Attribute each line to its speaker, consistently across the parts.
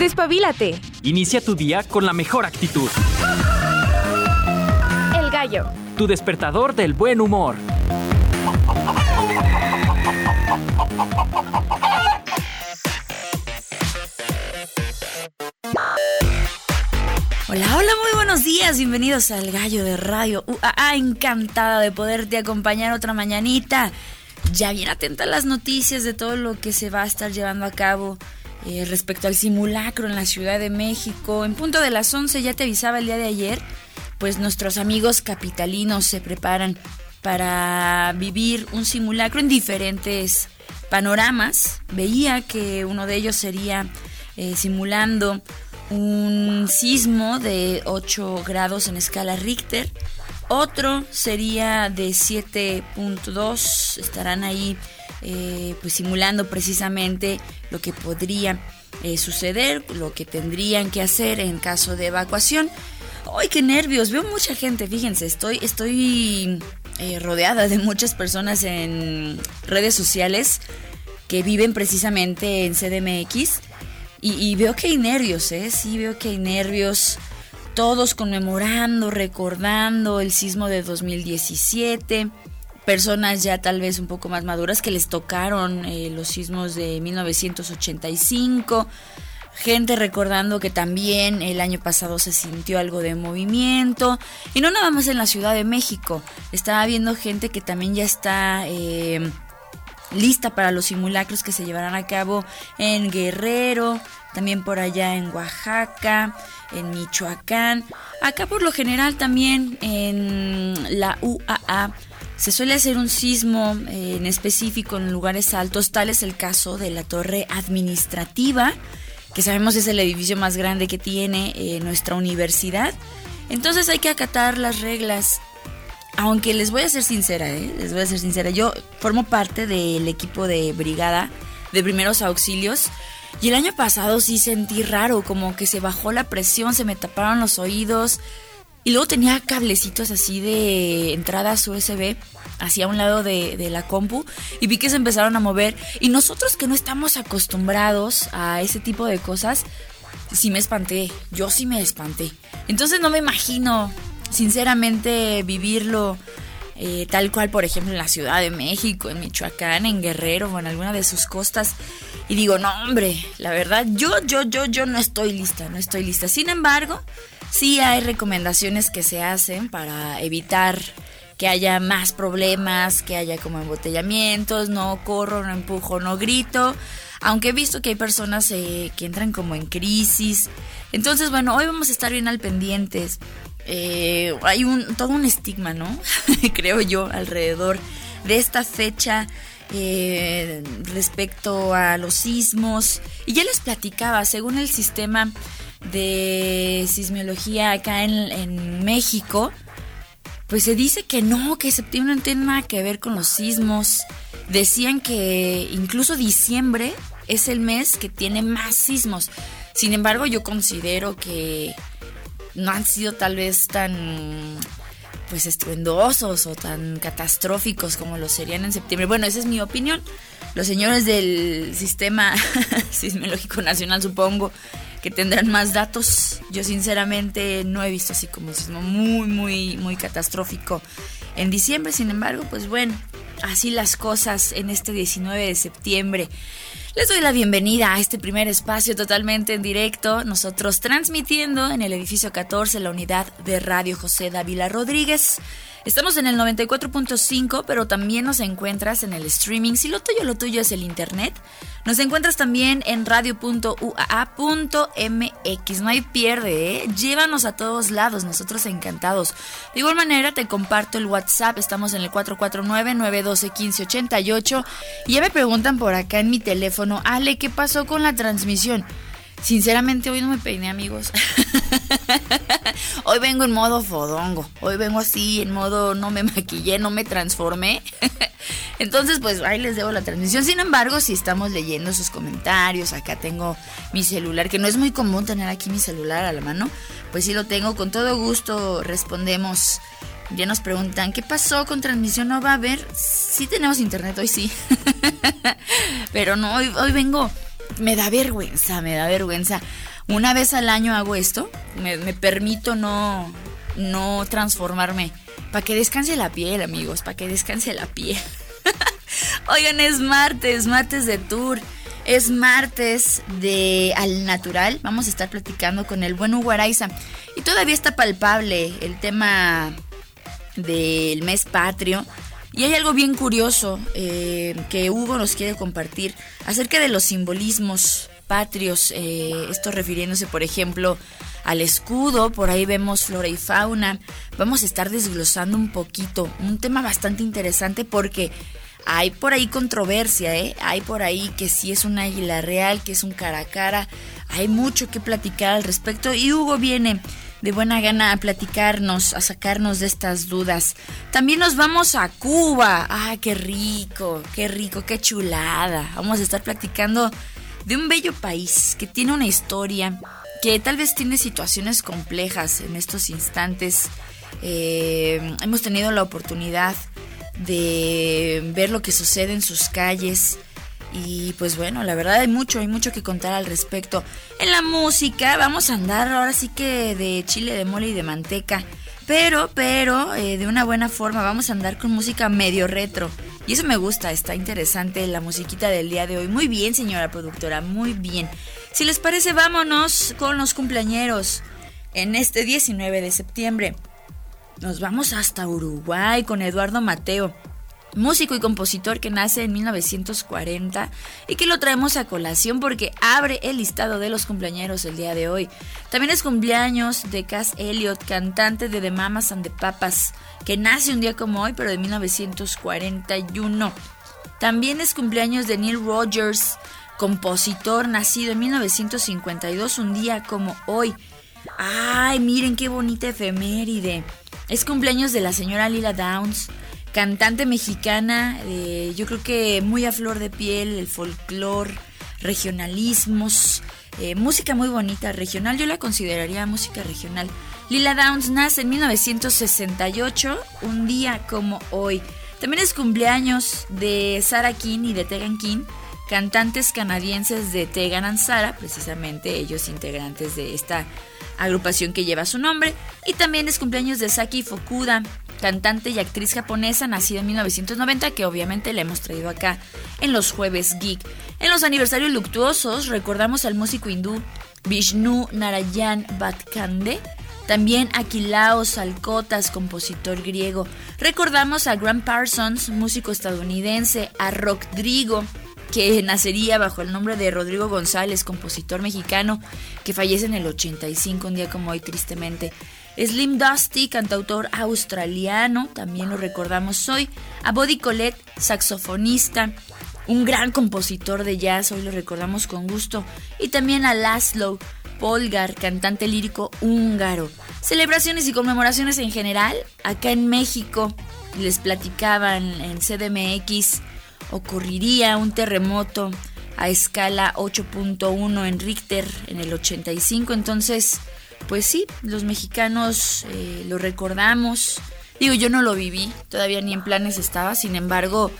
Speaker 1: Despabilate.
Speaker 2: Inicia tu día con la mejor actitud.
Speaker 1: El gallo.
Speaker 2: Tu despertador del buen humor.
Speaker 3: Hola, hola, muy buenos días, bienvenidos al Gallo de Radio UAA, encantada de poderte acompañar otra mañanita. Ya bien atenta a las noticias de todo lo que se va a estar llevando a cabo eh, respecto al simulacro en la Ciudad de México. En punto de las 11 ya te avisaba el día de ayer, pues nuestros amigos capitalinos se preparan para vivir un simulacro en diferentes panoramas. Veía que uno de ellos sería eh, simulando un sismo de 8 grados en escala Richter. Otro sería de 7.2. Estarán ahí eh, pues simulando precisamente lo que podría eh, suceder, lo que tendrían que hacer en caso de evacuación. ¡Ay, qué nervios! Veo mucha gente, fíjense, estoy, estoy eh, rodeada de muchas personas en redes sociales que viven precisamente en CDMX y, veo que hay nervios, ¿eh? Sí, veo que hay nervios. Todos conmemorando, recordando el sismo de 2017. Personas ya tal vez un poco más maduras que les tocaron eh, los sismos de 1985. Gente recordando que también el año pasado se sintió algo de movimiento. Y no nada más en la Ciudad de México. Estaba viendo gente que también ya está... Eh, lista para los simulacros que se llevarán a cabo en Guerrero, también por allá en Oaxaca, en Michoacán. Acá por lo general también en la UAA se suele hacer un sismo eh, en específico en lugares altos, tal es el caso de la torre administrativa, que sabemos es el edificio más grande que tiene eh, nuestra universidad. Entonces hay que acatar las reglas aunque les voy a ser sincera, ¿eh? les voy a ser sincera, yo formo parte del equipo de brigada de primeros auxilios y el año pasado sí sentí raro, como que se bajó la presión, se me taparon los oídos y luego tenía cablecitos así de entradas USB hacia un lado de, la compu y vi que se empezaron a mover y nosotros que no estamos acostumbrados a ese tipo de cosas, sí me espanté, yo sí me espanté. Entonces no me imagino sinceramente vivirlo eh, tal cual, por ejemplo, en la Ciudad de México, en Michoacán, en Guerrero o en alguna de sus costas. Y digo, no, hombre, la verdad, yo, yo, yo, yo no estoy lista, no estoy lista. Sin embargo, sí hay recomendaciones que se hacen para evitar que haya más problemas, que haya como embotellamientos, no corro, no empujo, no grito. Aunque he visto que hay personas eh, que entran como en crisis. Entonces, bueno, hoy vamos a estar bien al pendientes eh, hay todo un estigma, ¿no? Creo yo, alrededor de esta fecha eh, respecto a los sismos. Y ya les platicaba, según el sistema de sismología acá en México, pues se dice que no, que septiembre no tiene nada que ver con los sismos. Decían que incluso diciembre es el mes que tiene más sismos. Sin embargo, yo considero que no han sido tal vez tan pues estruendosos o tan catastróficos como lo serían en septiembre. Bueno, esa es mi opinión. Los señores del Sistema Sismológico Nacional supongo que tendrán más datos. Yo sinceramente no he visto así como un sismo muy, muy, muy catastrófico en diciembre. Sin embargo, pues bueno, así las cosas en este 19 de septiembre. Les doy la bienvenida a este primer espacio totalmente en directo, nosotros transmitiendo en el edificio 14, la unidad de Radio José Dávila Rodríguez. Estamos en el 94.5, pero también nos encuentras en el streaming. Si lo tuyo, lo tuyo es el internet. Nos encuentras también en radio.ua.mx. No hay pierde, ¿eh? Llévanos a todos lados, nosotros encantados. De igual manera, te comparto el WhatsApp. Estamos en el 449-912-1588. Y ya me preguntan por acá en mi teléfono, Ale, ¿qué pasó con la transmisión? Sinceramente hoy no me peiné amigos. hoy vengo en modo fodongo. Hoy vengo así, en modo no me maquillé, no me transformé. Entonces pues ahí les debo la transmisión. Sin embargo, si estamos leyendo sus comentarios, acá tengo mi celular, que no es muy común tener aquí mi celular a la mano. Pues sí lo tengo, con todo gusto respondemos. Ya nos preguntan, ¿qué pasó con transmisión? ¿No va a haber? Sí tenemos internet hoy, sí. Pero no, hoy, hoy vengo me da vergüenza, me da vergüenza. Una vez al año hago esto, me, permito no, no transformarme. Para que descanse la piel, amigos, para que descanse la piel. Oigan, es martes, martes de tour. Es martes de Al Natural. Vamos a estar platicando con el buen Hugo. Y todavía está palpable el tema del mes patrio. Y hay algo bien curioso eh, que Hugo nos quiere compartir acerca de los simbolismos patrios. Eh, esto refiriéndose, por ejemplo, al escudo. Por ahí vemos flora y fauna. Vamos a estar desglosando un poquito. Un tema bastante interesante porque hay por ahí controversia, ¿eh? Hay por ahí que si es un águila real, que es un cara a cara. Hay mucho que platicar al respecto y Hugo viene de buena gana a platicarnos, a sacarnos de estas dudas. También nos vamos a Cuba. ¡Ah, qué rico! ¡Qué rico! ¡Qué chulada! Vamos a estar platicando de un bello país que tiene una historia, que tal vez tiene situaciones complejas en estos instantes. Eh, hemos tenido la oportunidad de ver lo que sucede en sus calles. Y pues bueno, la verdad hay mucho, hay mucho que contar al respecto. En la música vamos a andar ahora sí que de chile, de mole y de manteca. Pero, pero, eh, de una buena forma vamos a andar con música medio retro. Y eso me gusta, está interesante la musiquita del día de hoy. Muy bien, señora productora, muy bien. Si les parece, vámonos con los cumpleañeros en este 19 de septiembre. Nos vamos hasta Uruguay con Eduardo Mateo, músico y compositor que nace en 1940 y que lo traemos a colación porque abre el listado de los cumpleaños el día de hoy. También es cumpleaños de Cass Elliot, cantante de The Mamas and the Papas, que nace un día como hoy, pero de 1941. También es cumpleaños de Neil Rogers, compositor nacido en 1952, un día como hoy. Ay, miren qué bonita efeméride. Es cumpleaños de la señora Lila Downs, cantante mexicana, eh, yo creo que muy a flor de piel, el folclore, regionalismos, eh, música muy bonita, regional, yo la consideraría música regional. Lila Downs nace en 1968, un día como hoy. También es cumpleaños de Sarah King y de Tegan King, cantantes canadienses de Tegan and Sarah, precisamente ellos integrantes de esta agrupación que lleva su nombre. Y también es cumpleaños de Saki Fukuda, cantante y actriz japonesa nacida en 1990, que obviamente le hemos traído acá en los jueves geek. En los aniversarios luctuosos recordamos al músico hindú Vishnu Narayan Bhatkande, también a Kilao Salcotas, compositor griego. Recordamos a Grant Parsons, músico estadounidense, a Rodrigo, que nacería bajo el nombre de Rodrigo González, compositor mexicano, que fallece en el 85, un día como hoy, tristemente. Slim Dusty, cantautor australiano, también lo recordamos hoy. A Body Colette, saxofonista, un gran compositor de jazz, hoy lo recordamos con gusto. Y también a Laszlo Polgar, cantante lírico húngaro. Celebraciones y conmemoraciones en general, acá en México, les platicaban en CDMX ocurriría un terremoto a escala 8.1 en Richter en el 85. Entonces, pues sí, los mexicanos eh, lo recordamos. Digo, yo no lo viví, todavía ni en planes estaba, sin embargo,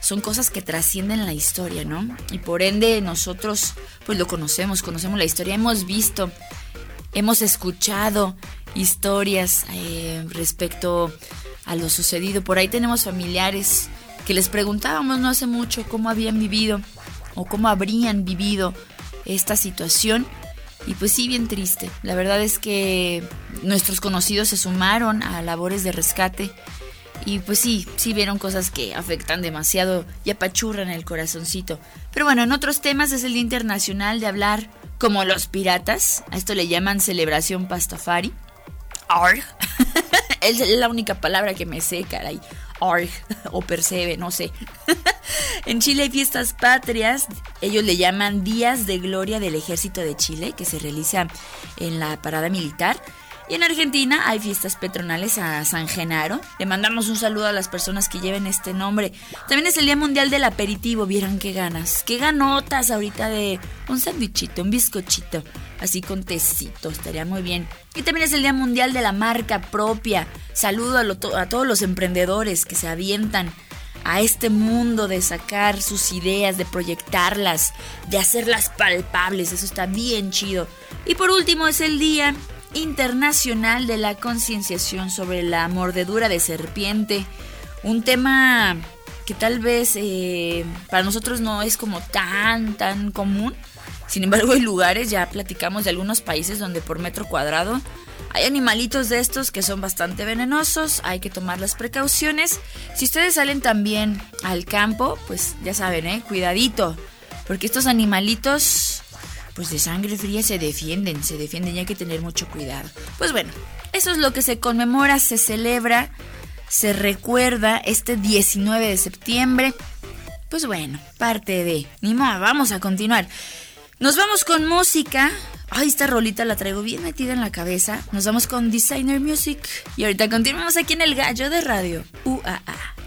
Speaker 3: son cosas que trascienden la historia, ¿no? Y por ende nosotros pues lo conocemos, conocemos la historia, hemos visto, hemos escuchado historias eh, respecto a lo sucedido. Por ahí tenemos familiares que les preguntábamos no hace mucho cómo habían vivido o cómo habrían vivido esta situación. Y pues sí, bien triste. La verdad es que nuestros conocidos se sumaron a labores de rescate y pues sí, sí vieron cosas que afectan demasiado y apachurran el corazoncito. Pero bueno, en otros temas es el Día Internacional de hablar como los piratas. A esto le llaman celebración pastafari. Arg. es la única palabra que me sé, caray. Arg o Percebe, no sé. en Chile hay fiestas patrias, ellos le llaman Días de Gloria del Ejército de Chile, que se realiza en la parada militar. Y en Argentina hay fiestas patronales a San Genaro. Le mandamos un saludo a las personas que lleven este nombre. También es el Día Mundial del Aperitivo. Vieron qué ganas. Qué ganotas ahorita de un sándwichito, un bizcochito. Así con tecito. Estaría muy bien. Y también es el Día Mundial de la Marca Propia. Saludo a, a todos los emprendedores que se avientan a este mundo de sacar sus ideas, de proyectarlas, de hacerlas palpables. Eso está bien chido. Y por último es el Día Internacional de la Concienciación sobre la Mordedura de Serpiente. Un tema que tal vez eh, para nosotros no es como tan, tan común. Sin embargo, hay lugares, ya platicamos de algunos países donde por metro cuadrado hay animalitos de estos que son bastante venenosos, hay que tomar las precauciones. Si ustedes salen también al campo, pues ya saben, ¿eh? Cuidadito, porque estos animalitos, pues de sangre fría se defienden, se defienden y hay que tener mucho cuidado. Pues bueno, eso es lo que se conmemora, se celebra, se recuerda este 19 de septiembre. Pues bueno, parte de... Ni más, vamos a continuar. Nos vamos con música. Ay, esta rolita la traigo bien metida en la cabeza. Nos vamos con Designer Music. Y ahorita continuamos aquí en el gallo de radio. UAA.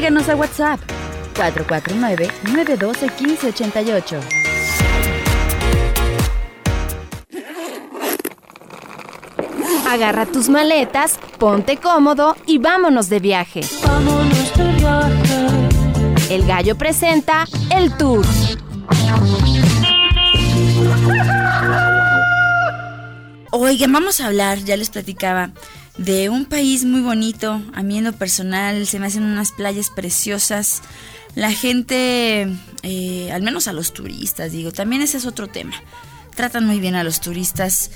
Speaker 3: Agréganos a WhatsApp 449-912-1588.
Speaker 1: Agarra tus maletas, ponte cómodo y vámonos de viaje.
Speaker 4: Vámonos de viaje.
Speaker 1: El gallo presenta el tour.
Speaker 3: Oigan, vamos a hablar, ya les platicaba, de un país muy bonito. A mí en lo personal se me hacen unas playas preciosas. La gente, eh, al menos a los turistas, digo, también ese es otro tema. Tratan muy bien a los turistas.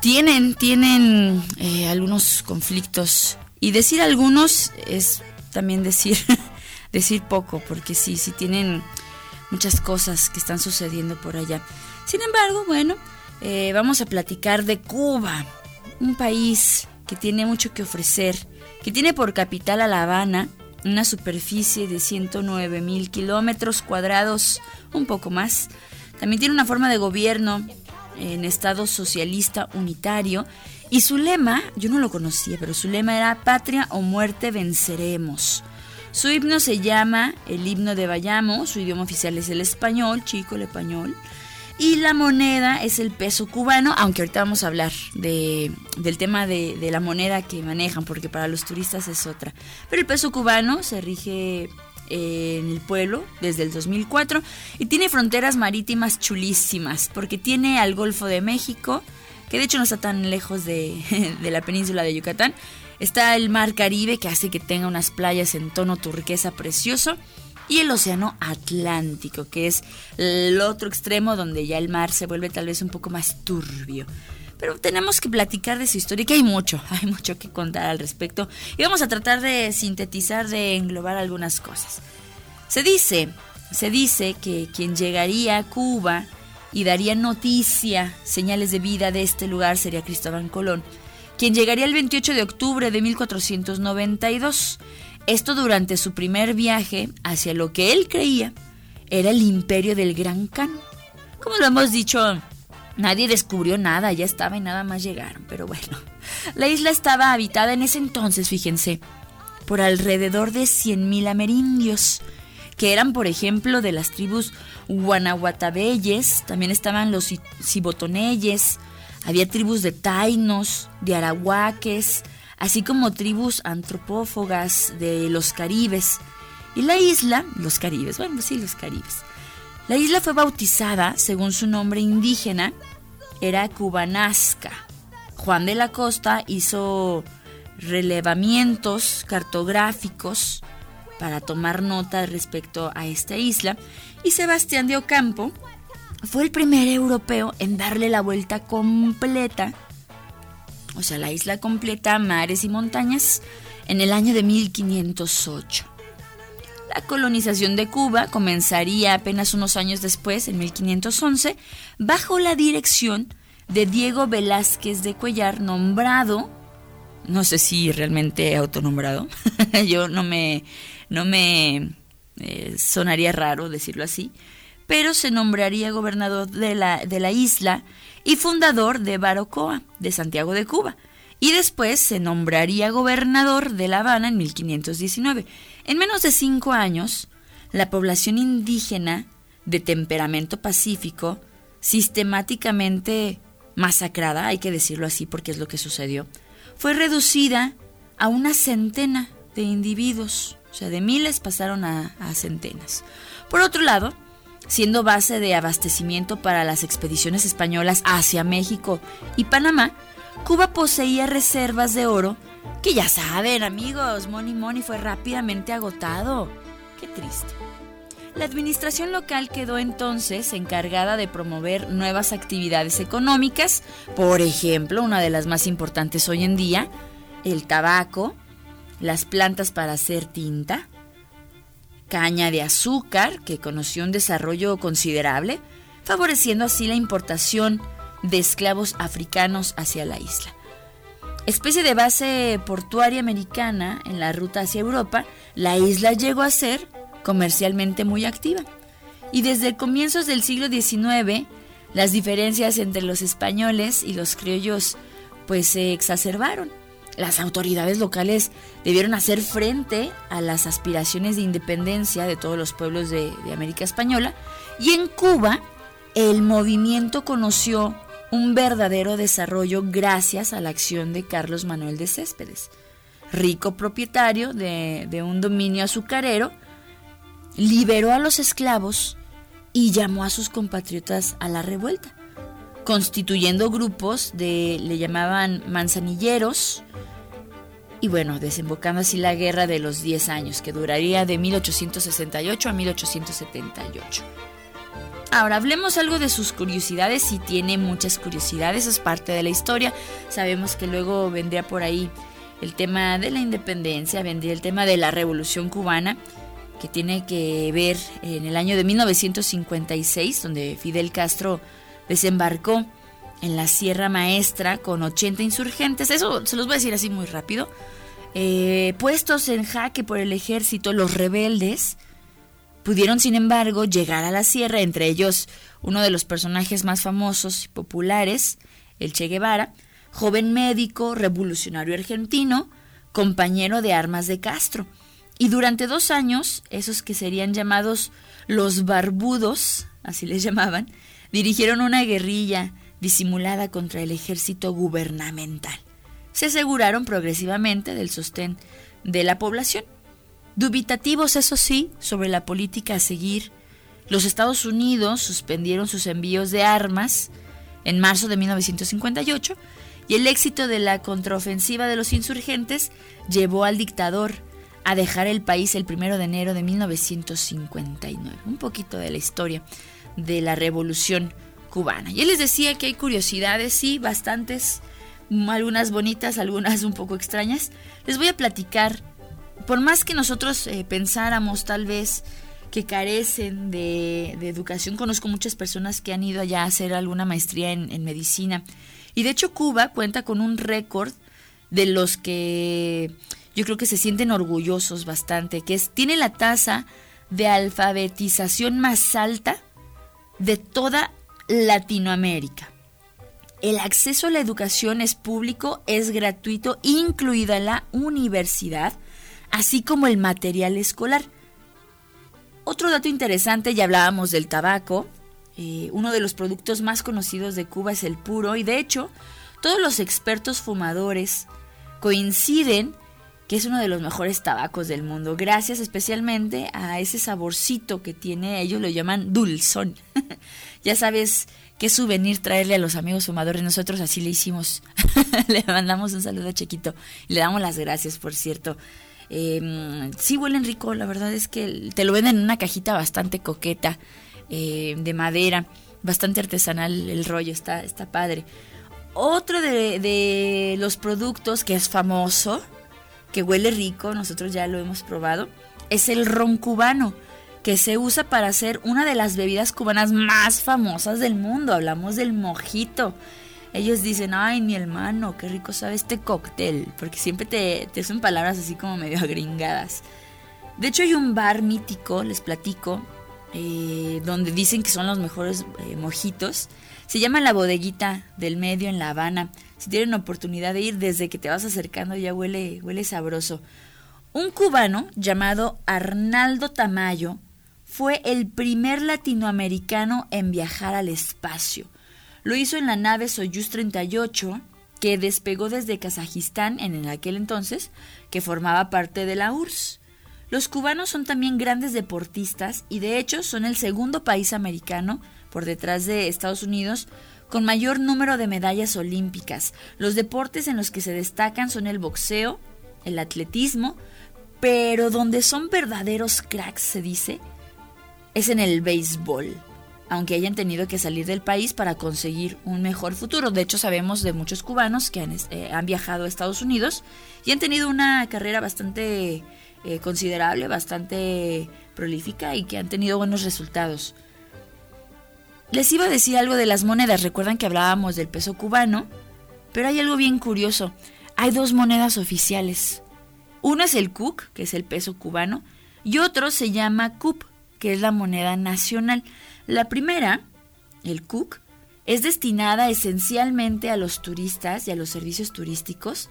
Speaker 3: Tienen, tienen eh, algunos conflictos. Y decir algunos es también decir, decir poco, porque sí, sí tienen muchas cosas que están sucediendo por allá. Sin embargo, bueno, eh, vamos a platicar de Cuba, un país que tiene mucho que ofrecer, que tiene por capital a La Habana, una superficie de 109 mil kilómetros cuadrados, un poco más. También tiene una forma de gobierno en Estado socialista unitario. Y su lema, yo no lo conocía, pero su lema era Patria o muerte venceremos. Su himno se llama el himno de Bayamo, su idioma oficial es el español, chico, el español. Y la moneda es el peso cubano, aunque ahorita vamos a hablar de, del tema de, la moneda que manejan, porque para los turistas es otra. Pero el peso cubano se rige en el pueblo desde el 2004 y tiene fronteras marítimas chulísimas porque tiene al Golfo de México, que de hecho no está tan lejos de, de, la península de Yucatán. Está el Mar Caribe que hace que tenga unas playas en tono turquesa precioso y el Océano Atlántico que es el otro extremo donde ya el mar se vuelve tal vez un poco más turbio. Pero tenemos que platicar de su historia, que hay mucho, hay mucho que contar al respecto. Y vamos a tratar de sintetizar, de englobar algunas cosas. Se dice, se dice que quien llegaría a Cuba y daría noticia, señales de vida de este lugar sería Cristóbal Colón, quien llegaría el 28 de octubre de 1492. Esto durante su primer viaje hacia lo que él creía era el imperio del Gran Khan. Como lo hemos dicho Nadie descubrió nada, ya estaba y nada más llegaron, pero bueno. La isla estaba habitada en ese entonces, fíjense, por alrededor de 100.000 amerindios, que eran, por ejemplo, de las tribus guanahuatabeyes, también estaban los cibotoneyes, había tribus de tainos, de arahuaques, así como tribus antropófagas de los caribes. Y la isla, los caribes, bueno, sí, los caribes. La isla fue bautizada, según su nombre indígena, era Cubanasca. Juan de la Costa hizo relevamientos cartográficos para tomar nota respecto a esta isla y Sebastián de Ocampo fue el primer europeo en darle la vuelta completa, o sea, la isla completa, mares y montañas, en el año de 1508. La colonización de Cuba comenzaría apenas unos años después, en 1511, bajo la dirección de Diego Velázquez de Cuellar, nombrado, no sé si realmente autonombrado, yo no me, no me eh, sonaría raro decirlo así, pero se nombraría gobernador de la, de la isla y fundador de Barocoa, de Santiago de Cuba y después se nombraría gobernador de La Habana en 1519. En menos de cinco años, la población indígena de temperamento pacífico, sistemáticamente masacrada, hay que decirlo así porque es lo que sucedió, fue reducida a una centena de individuos, o sea, de miles pasaron a, a centenas. Por otro lado, siendo base de abastecimiento para las expediciones españolas hacia México y Panamá, Cuba poseía reservas de oro que ya saben amigos, Money Money fue rápidamente agotado. Qué triste. La administración local quedó entonces encargada de promover nuevas actividades económicas, por ejemplo, una de las más importantes hoy en día, el tabaco, las plantas para hacer tinta, caña de azúcar, que conoció un desarrollo considerable, favoreciendo así la importación de esclavos africanos hacia la isla. Especie de base portuaria americana en la ruta hacia Europa, la isla llegó a ser comercialmente muy activa. Y desde comienzos del siglo XIX, las diferencias entre los españoles y los criollos pues se exacerbaron. Las autoridades locales debieron hacer frente a las aspiraciones de independencia de todos los pueblos de, América Española. Y en Cuba el movimiento conoció un verdadero desarrollo gracias a la acción de Carlos Manuel de Céspedes, rico propietario de, de un dominio azucarero, liberó a los esclavos y llamó a sus compatriotas a la revuelta, constituyendo grupos de, le llamaban manzanilleros, y bueno, desembocando así la guerra de los 10 años, que duraría de 1868 a 1878. Ahora, hablemos algo de sus curiosidades, si tiene muchas curiosidades, es parte de la historia. Sabemos que luego vendría por ahí el tema de la independencia, vendría el tema de la revolución cubana, que tiene que ver en el año de 1956, donde Fidel Castro desembarcó en la Sierra Maestra con 80 insurgentes, eso se los voy a decir así muy rápido, eh, puestos en jaque por el ejército, los rebeldes pudieron sin embargo llegar a la sierra, entre ellos uno de los personajes más famosos y populares, el Che Guevara, joven médico, revolucionario argentino, compañero de armas de Castro. Y durante dos años, esos que serían llamados los barbudos, así les llamaban, dirigieron una guerrilla disimulada contra el ejército gubernamental. Se aseguraron progresivamente del sostén de la población. Dubitativos, eso sí, sobre la política a seguir, los Estados Unidos suspendieron sus envíos de armas en marzo de 1958 y el éxito de la contraofensiva de los insurgentes llevó al dictador a dejar el país el primero de enero de 1959. Un poquito de la historia de la revolución cubana. Y él les decía que hay curiosidades, sí, bastantes, algunas bonitas, algunas un poco extrañas. Les voy a platicar, por más que nosotros eh, pensáramos tal vez que carecen de, educación, conozco muchas personas que han ido allá a hacer alguna maestría en, en medicina. Y de hecho Cuba cuenta con un récord de los que yo creo que se sienten orgullosos bastante, que es, tiene la tasa de alfabetización más alta de toda Latinoamérica. El acceso a la educación es público, es gratuito, incluida la universidad, así como el material escolar. Otro dato interesante, ya hablábamos del tabaco, eh, uno de los productos más conocidos de Cuba es el puro y de hecho todos los expertos fumadores coinciden que es uno de los mejores tabacos del mundo, gracias especialmente a ese saborcito que tiene, ellos lo llaman dulzón. ya sabes qué souvenir traerle a los amigos fumadores, nosotros así le hicimos. le mandamos un saludo a Chiquito le damos las gracias, por cierto. Eh, sí huelen rico, la verdad es que te lo venden en una cajita bastante coqueta, eh, de madera, bastante artesanal el rollo, está, está padre. Otro de, de los productos que es famoso, que huele rico, nosotros ya lo hemos probado, es el ron cubano, que se usa para hacer una de las bebidas cubanas más famosas del mundo. Hablamos del mojito. Ellos dicen, ay, mi hermano, qué rico sabe este cóctel, porque siempre te, te son palabras así como medio agringadas. De hecho, hay un bar mítico, les platico, eh, donde dicen que son los mejores eh, mojitos. Se llama La Bodeguita del Medio en La Habana. Si tienen oportunidad de ir, desde que te vas acercando ya huele, huele sabroso. Un cubano llamado Arnaldo Tamayo fue el primer latinoamericano en viajar al espacio. Lo hizo en la nave Soyuz 38, que despegó desde Kazajistán en aquel entonces, que formaba parte de la URSS. Los cubanos son también grandes deportistas y de hecho son el segundo país americano, por detrás de Estados Unidos, con mayor número de medallas olímpicas. Los deportes en los que se destacan son el boxeo, el atletismo, pero donde son verdaderos cracks, se dice, es en el béisbol, aunque hayan tenido que salir del país para conseguir un mejor futuro. De hecho, sabemos de muchos cubanos que han, eh, han viajado a Estados Unidos y han tenido una carrera bastante eh, considerable, bastante prolífica y que han tenido buenos resultados. Les iba a decir algo de las monedas, recuerdan que hablábamos del peso cubano, pero hay algo bien curioso. Hay dos monedas oficiales. Uno es el CUC, que es el peso cubano, y otro se llama CUP, que es la moneda nacional. La primera, el CUC, es destinada esencialmente a los turistas y a los servicios turísticos.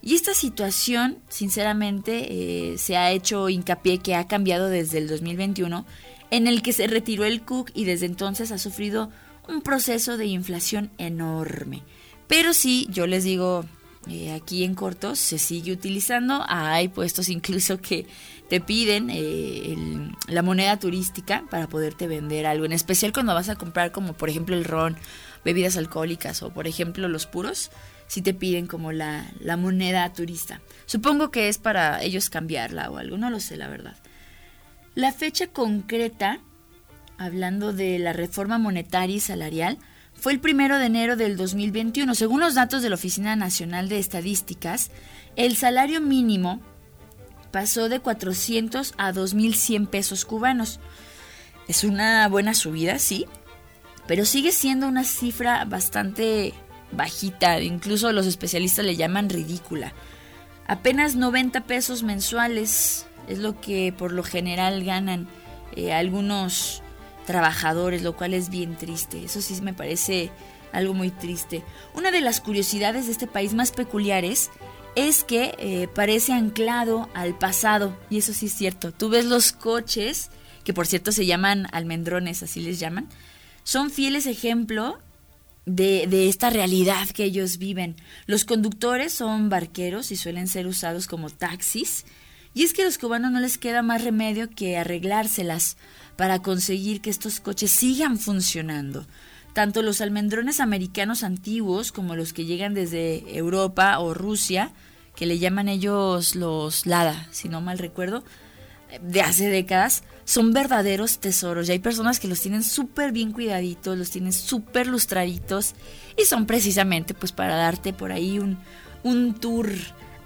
Speaker 3: Y esta situación, sinceramente, eh, se ha hecho hincapié que ha cambiado desde el 2021 en el que se retiró el Cook y desde entonces ha sufrido un proceso de inflación enorme. Pero sí, yo les digo, eh, aquí en cortos se sigue utilizando. Hay puestos incluso que te piden eh, la moneda turística para poderte vender algo. En especial cuando vas a comprar como por ejemplo el ron, bebidas alcohólicas o por ejemplo los puros. Si te piden como la, la moneda turista. Supongo que es para ellos cambiarla o algo, no lo sé, la verdad. La fecha concreta, hablando de la reforma monetaria y salarial, fue el primero de enero del 2021. Según los datos de la Oficina Nacional de Estadísticas, el salario mínimo pasó de 400 a 2.100 pesos cubanos. Es una buena subida, sí, pero sigue siendo una cifra bastante bajita, incluso los especialistas le llaman ridícula. Apenas 90 pesos mensuales es lo que por lo general ganan eh, algunos trabajadores, lo cual es bien triste. Eso sí me parece algo muy triste. Una de las curiosidades de este país más peculiares es que eh, parece anclado al pasado, y eso sí es cierto. Tú ves los coches, que por cierto se llaman almendrones, así les llaman, son fieles ejemplo de, esta realidad que ellos viven. Los conductores son barqueros y suelen ser usados como taxis. Y es que a los cubanos no les queda más remedio que arreglárselas para conseguir que estos coches sigan funcionando. Tanto los almendrones americanos antiguos como los que llegan desde Europa o Rusia, que le llaman ellos los Lada, si no mal recuerdo, de hace décadas, son verdaderos tesoros. Y hay personas que los tienen súper bien cuidaditos, los tienen súper lustraditos y son precisamente pues para darte por ahí un, un tour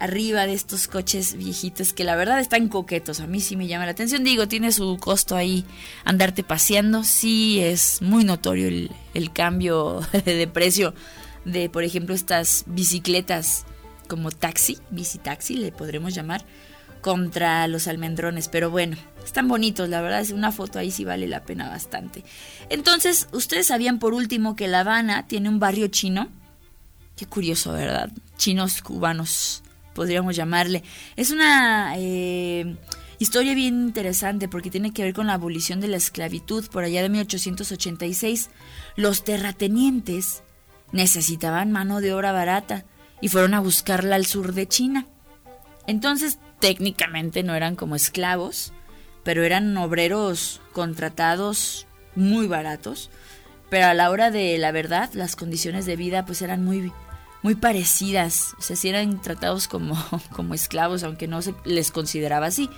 Speaker 3: arriba de estos coches viejitos que la verdad están coquetos. A mí sí me llama la atención. Digo, tiene su costo ahí andarte paseando. Sí es muy notorio el, el cambio de precio de, por ejemplo, estas bicicletas como taxi, bici taxi le podremos llamar, contra los almendrones. Pero bueno, están bonitos, la verdad es una foto ahí sí vale la pena bastante. Entonces, ustedes sabían por último que La Habana tiene un barrio chino. Qué curioso, ¿verdad? Chinos cubanos podríamos llamarle. Es una eh, historia bien interesante porque tiene que ver con la abolición de la esclavitud por allá de 1886. Los terratenientes necesitaban mano de obra barata y fueron a buscarla al sur de China. Entonces, técnicamente no eran como esclavos, pero eran obreros contratados muy baratos. Pero a la hora de la verdad, las condiciones de vida pues eran muy muy parecidas, o sea, si eran tratados como, como esclavos, aunque no se les consideraba así.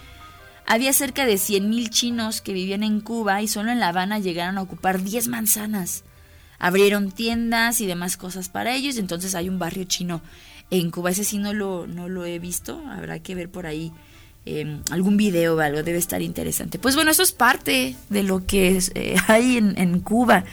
Speaker 3: Había cerca de 100.000 chinos que vivían en Cuba y solo en La Habana llegaron a ocupar 10 manzanas. Abrieron tiendas y demás cosas para ellos, entonces hay un barrio chino en Cuba. Ese sí no lo, no lo he visto, habrá que ver por ahí eh, algún video o algo, debe estar interesante. Pues bueno, eso es parte de lo que eh, hay en, en Cuba.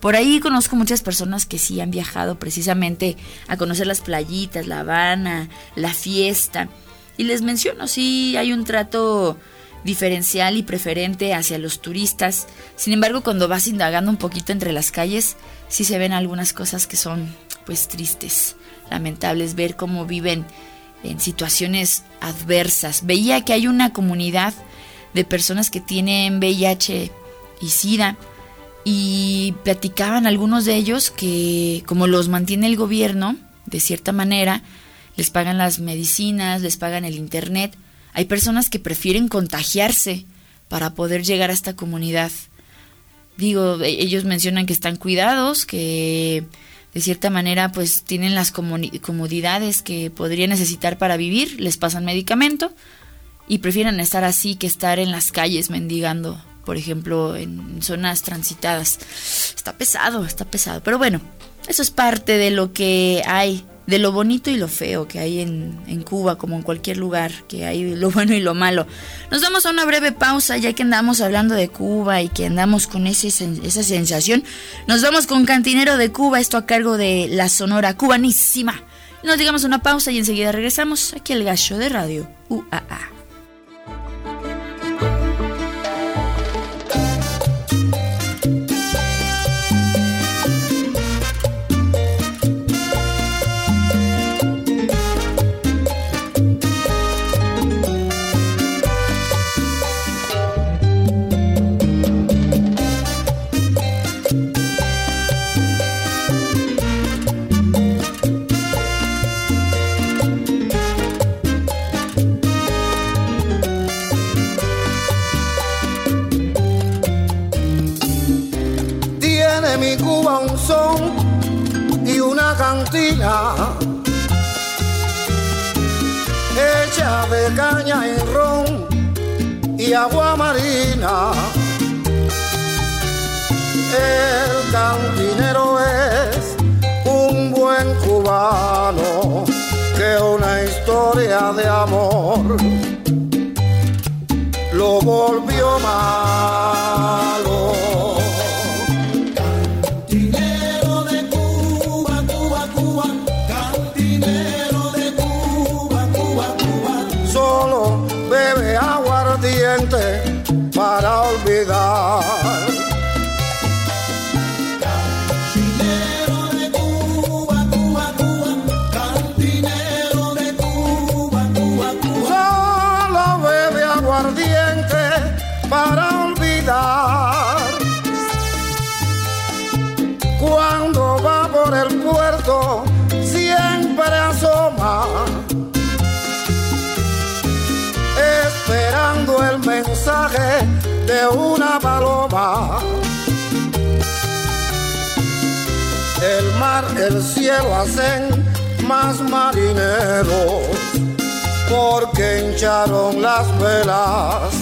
Speaker 3: Por ahí conozco muchas personas que sí han viajado precisamente a conocer las playitas, La Habana, la fiesta. Y les menciono, sí hay un trato diferencial y preferente hacia los turistas. Sin embargo, cuando vas indagando un poquito entre las calles, sí se ven algunas cosas que son pues tristes, lamentables, ver cómo viven en situaciones adversas. Veía que hay una comunidad de personas que tienen VIH y SIDA y platicaban algunos de ellos que como los mantiene el gobierno, de cierta manera, les pagan las medicinas, les pagan el internet, hay personas que prefieren contagiarse para poder llegar a esta comunidad. Digo, e-, ellos mencionan que están cuidados, que de cierta manera pues tienen las comodidades que podrían necesitar para vivir, les pasan medicamento y prefieren estar así que estar en las calles mendigando por ejemplo, en zonas transitadas. Está pesado, está pesado. Pero bueno, eso es parte de lo que hay, de lo bonito y lo feo que hay en, en Cuba, como en cualquier lugar, que hay lo bueno y lo malo. Nos vamos a una breve pausa, ya que andamos hablando de Cuba y que andamos con ese, esa sensación. Nos vamos con Cantinero de Cuba, esto a cargo de la Sonora Cubanísima. Nos digamos una pausa y enseguida regresamos aquí al gallo de radio UAA.
Speaker 5: Y una cantina hecha de caña y ron y agua marina. El cantinero es un buen cubano que una historia de amor lo volvió malo. El cielo hacen más marineros porque hincharon las velas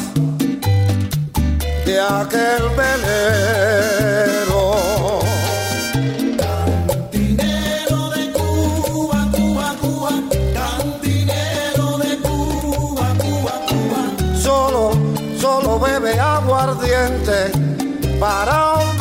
Speaker 5: de aquel velero. Cantinero de Cuba, Cuba, Cuba, cantinero de Cuba, Cuba, Cuba. Solo, solo bebe aguardiente para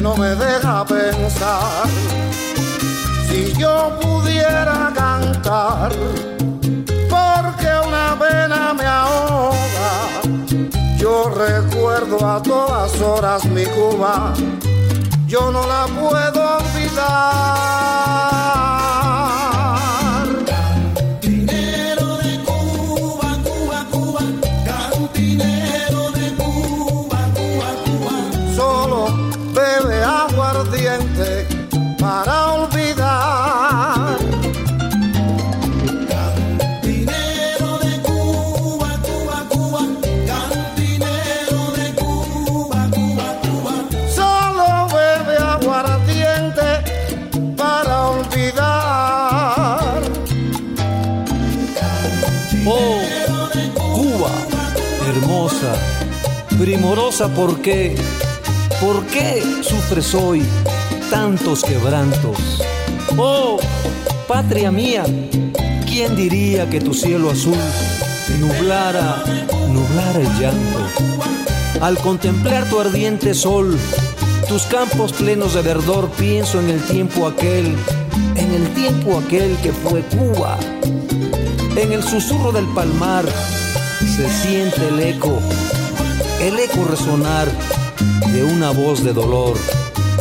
Speaker 5: no me deja pensar. Si yo pudiera cantar, porque una pena me ahoga. Yo recuerdo a todas horas mi Cuba yo no la puedo olvidar.
Speaker 6: ¿Por qué? ¿Por qué sufres hoy tantos quebrantos? Oh, patria mía, ¿quién diría que tu cielo azul nublara, nublara el llanto? Al contemplar tu ardiente sol, tus campos plenos de verdor, pienso en el tiempo aquel, en el tiempo aquel que fue Cuba. En el susurro del palmar se siente el eco, el eco resonar de una voz de dolor,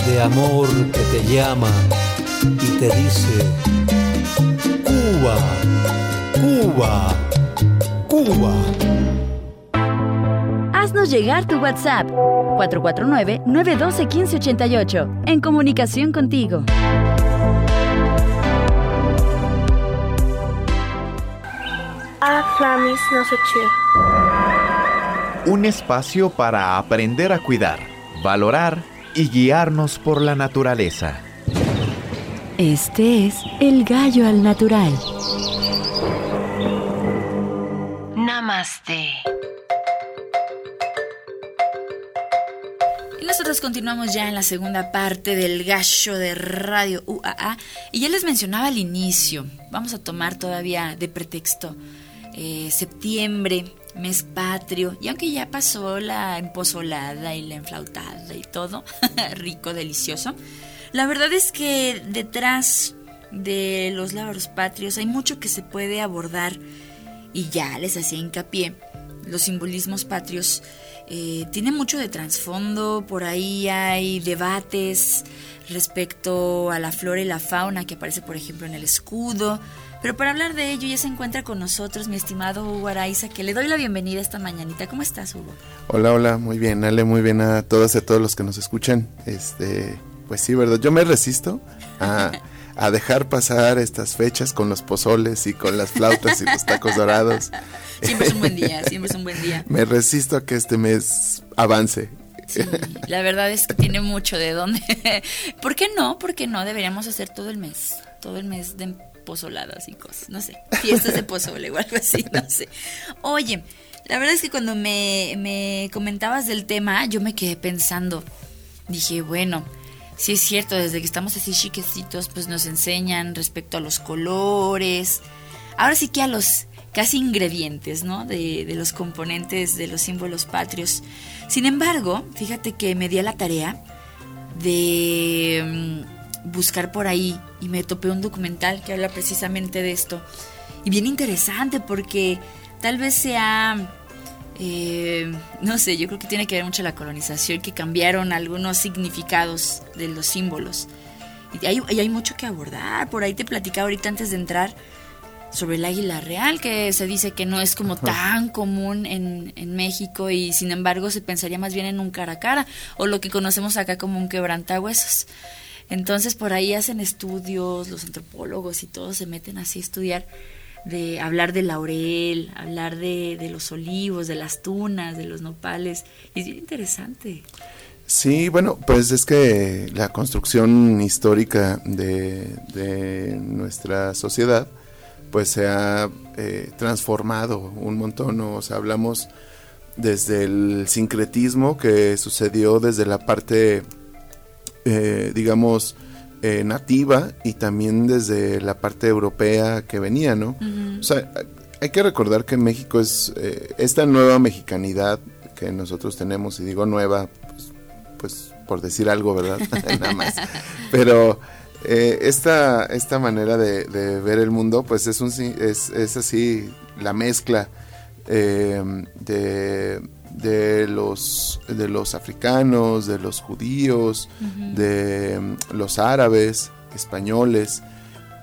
Speaker 6: de amor que te llama y te dice, Cuba, Cuba, Cuba.
Speaker 7: Haznos llegar tu WhatsApp 449-912-1588. En comunicación contigo.
Speaker 8: A Flamis Nosochio.
Speaker 9: Un espacio para aprender a cuidar, valorar y guiarnos por la naturaleza.
Speaker 7: Este es El Gallo al Natural.
Speaker 1: Namaste.
Speaker 3: Y nosotros continuamos ya en la segunda parte del gallo de Radio UAA. Y ya les mencionaba al inicio, vamos a tomar todavía de pretexto eh, septiembre, mes patrio, y aunque ya pasó la empozolada y la enflautada y todo, rico, delicioso, la verdad es que detrás de los labros patrios hay mucho que se puede abordar. Y ya les hacía hincapié. Los simbolismos patrios eh, tienen mucho de trasfondo, por ahí hay debates respecto a la flora y la fauna que aparece por ejemplo en el escudo, pero para hablar de ello ya se encuentra con nosotros mi estimado Hugo Araiza, que le doy la bienvenida esta mañanita. ¿Cómo estás, Hugo?
Speaker 10: Hola, hola, muy bien, Ale, muy bien a todas y a todos los que nos escuchan. Este, pues sí, ¿verdad? Yo me resisto a, a dejar pasar estas fechas con los pozoles y con las flautas y los tacos dorados.
Speaker 3: Siempre es un buen día, siempre es un buen día.
Speaker 10: Me resisto a que este mes avance.
Speaker 3: Sí, la verdad es que tiene mucho de dónde. ¿Por qué no? ¿Por qué no? Deberíamos hacer todo el mes, todo el mes de pozoladas y cosas, no sé, fiestas de pozole o algo así, no sé. Oye, la verdad es que cuando me, me comentabas del tema, yo me quedé pensando, dije, bueno, si es cierto, desde que estamos así chiquecitos, pues nos enseñan respecto a los colores, ahora sí que a los casi ingredientes, ¿no? De, de los componentes de los símbolos patrios. Sin embargo, fíjate que me di a la tarea de mm, buscar por ahí y me topé un documental que habla precisamente de esto. Y bien interesante porque tal vez sea, eh, no sé, yo creo que tiene que ver mucho la colonización, que cambiaron algunos significados de los símbolos. Y hay, y hay mucho que abordar. Por ahí te platicaba ahorita antes de entrar sobre el águila real, que se dice que no es como tan común en, en, México y sin embargo se pensaría más bien en un cara a cara o lo que conocemos acá como un quebrantahuesos. Entonces por ahí hacen estudios, los antropólogos y todos se meten así a estudiar, de hablar del laurel, hablar de, los olivos, de las tunas, de los nopales. Y es bien interesante.
Speaker 10: Sí, bueno, pues es que la construcción histórica de, de nuestra sociedad, pues se ha eh, transformado un montón, o sea, hablamos desde el sincretismo que sucedió desde la parte, eh, digamos, eh, nativa y también desde la parte europea que venía, ¿no? Uh -huh. O sea, hay que recordar que México es esta nueva mexicanidad que nosotros tenemos, y digo nueva, pues, pues por decir algo, ¿verdad? Nada más. Pero eh, esta, esta manera de, de, ver el mundo, pues es, un, es, es así la mezcla eh, de, de, los, de los africanos, de los judíos, uh -huh. de um, los árabes, españoles.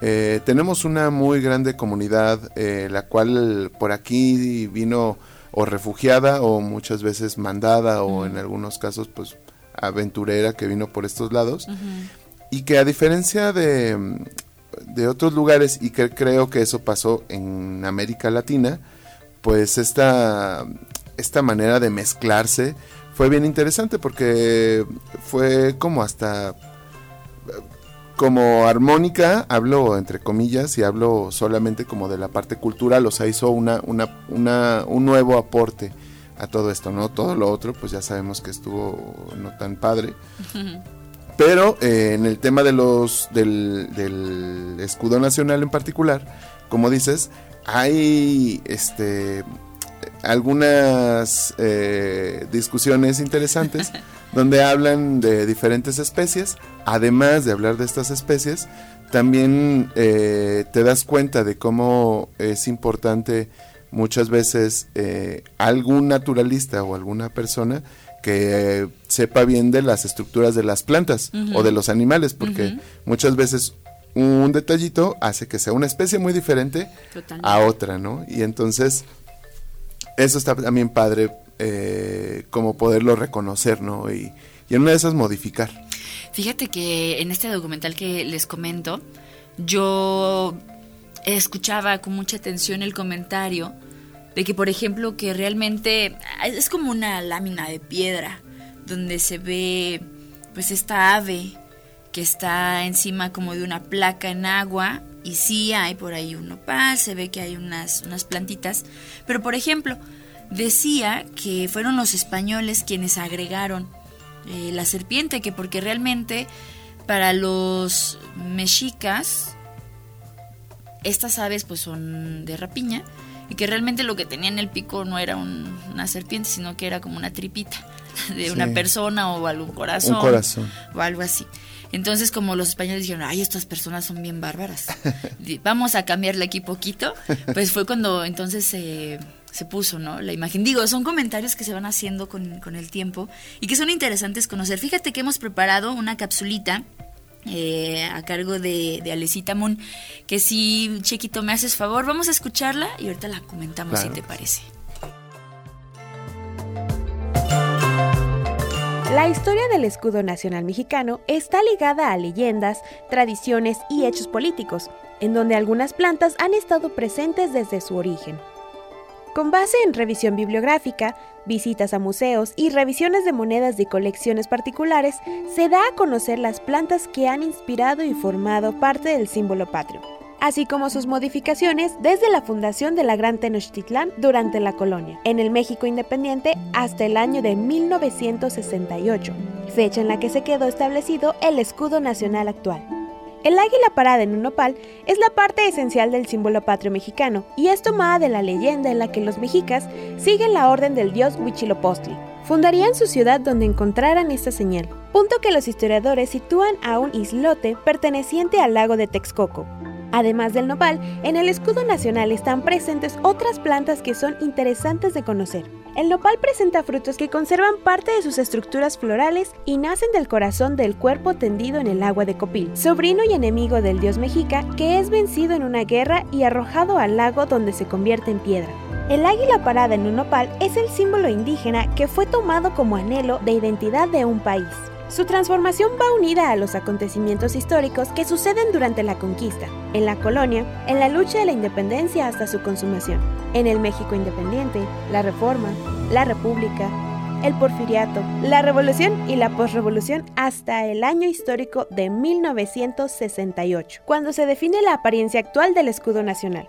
Speaker 10: Eh, tenemos una muy grande comunidad, eh, la cual por aquí vino o refugiada o muchas veces mandada uh -huh. o en algunos casos pues aventurera que vino por estos lados. Uh -huh y que a diferencia de, de, otros lugares, y que creo que eso pasó en América Latina, pues esta, esta manera de mezclarse fue bien interesante porque fue como hasta como armónica, hablo entre comillas y hablo solamente como de la parte cultural, o sea, hizo una, una, una, un nuevo aporte a todo esto, ¿no? Todo lo otro, pues ya sabemos que estuvo no tan padre. Pero eh, en el tema de los del, del, escudo nacional en particular, como dices, hay este algunas eh, discusiones interesantes donde hablan de diferentes especies. Además de hablar de estas especies, también eh, te das cuenta de cómo es importante muchas veces eh, algún naturalista o alguna persona que sepa bien de las estructuras de las plantas uh -huh. o de los animales, porque uh -huh. muchas veces un detallito hace que sea una especie muy diferente Totalmente. a otra, ¿no? Y entonces eso está también padre eh, como poderlo reconocer, ¿no? Y, y en una de esas modificar.
Speaker 3: Fíjate que en este documental que les comento, yo escuchaba con mucha atención el comentario de que por ejemplo que realmente es como una lámina de piedra donde se ve pues esta ave que está encima como de una placa en agua y sí hay por ahí un nopal, se ve que hay unas, unas plantitas, pero por ejemplo decía que fueron los españoles quienes agregaron eh, la serpiente, que porque realmente para los mexicas estas aves pues son de rapiña y que realmente lo que tenía en el pico no era un- una serpiente, sino que era como una tripita de
Speaker 10: Sí.
Speaker 3: una persona o algún corazón,
Speaker 10: Un corazón.
Speaker 3: o algo así. Entonces, como los españoles dijeron, ay, estas personas son bien bárbaras, vamos a cambiarle aquí poquito, pues fue cuando entonces se, se puso, ¿no? La imagen. Digo, son comentarios que se van haciendo con, con el tiempo y que son interesantes conocer. Fíjate que hemos preparado una capsulita eh, a cargo de, de Alecita Moon, que si, Chequito, me haces favor, vamos a escucharla y ahorita la comentamos
Speaker 10: Claro.
Speaker 3: si te parece.
Speaker 8: La historia del escudo nacional mexicano está ligada a leyendas, tradiciones y hechos políticos, en donde algunas plantas han estado presentes desde su origen. Con base en revisión bibliográfica, visitas a museos y revisiones de monedas de colecciones particulares, se da a conocer las plantas que han inspirado y formado parte del símbolo patrio, así como sus modificaciones desde la fundación de la Gran Tenochtitlán durante la colonia, en el México independiente hasta el año de 1968, fecha en la que se quedó establecido el escudo nacional actual. El águila parada en un nopal es la parte esencial del símbolo patrio mexicano y es tomada de la leyenda en la que los mexicas siguen la orden del dios Huitzilopochtli. Fundarían su ciudad donde encontraran esta señal, punto que los historiadores sitúan a un islote perteneciente al lago de Texcoco. Además del nopal, en el escudo nacional están presentes otras plantas que son interesantes de conocer. El nopal presenta frutos que conservan parte de sus estructuras florales y nacen del corazón del cuerpo tendido en el agua de Copil, sobrino y enemigo del dios mexica que es vencido en una guerra y arrojado al lago donde se convierte en piedra. El águila parada en un nopal es el símbolo indígena que fue tomado como anhelo de identidad de un país. Su transformación va unida a los acontecimientos históricos que suceden durante la conquista, en la colonia, en la lucha de la independencia hasta su consumación, en el México independiente, la Reforma, la República, el Porfiriato, la Revolución y la Postrevolución hasta el año histórico de 1968, cuando se define la apariencia actual del escudo nacional.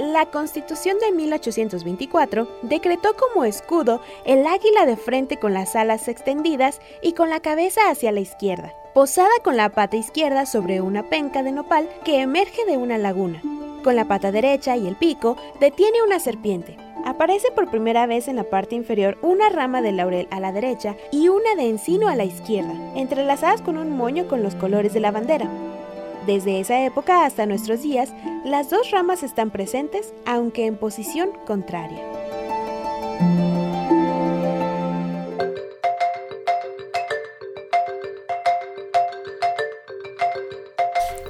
Speaker 8: La Constitución de 1824 decretó como escudo el águila de frente con las alas extendidas y con la cabeza hacia la izquierda, posada con la pata izquierda sobre una penca de nopal que emerge de una laguna. Con la pata derecha y el pico detiene una serpiente. Aparece por primera vez en la parte inferior una rama de laurel a la derecha y una de encino a la izquierda, entrelazadas con un moño con los colores de la bandera. Desde esa época hasta nuestros días, las dos ramas están presentes, aunque en posición contraria.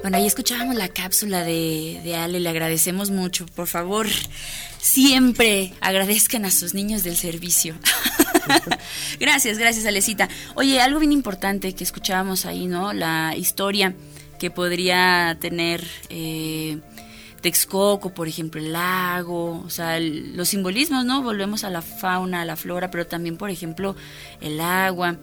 Speaker 3: Bueno, ahí escuchábamos la cápsula de, Ale, le agradecemos mucho. Por favor, siempre agradezcan a sus niños del servicio. gracias, gracias, Alecita. Oye, algo bien importante que escuchábamos ahí, ¿no? La historia que podría tener eh, Texcoco, por ejemplo, el lago, o sea, los simbolismos, ¿no? Volvemos a la fauna, a la flora, pero también, por ejemplo, el agua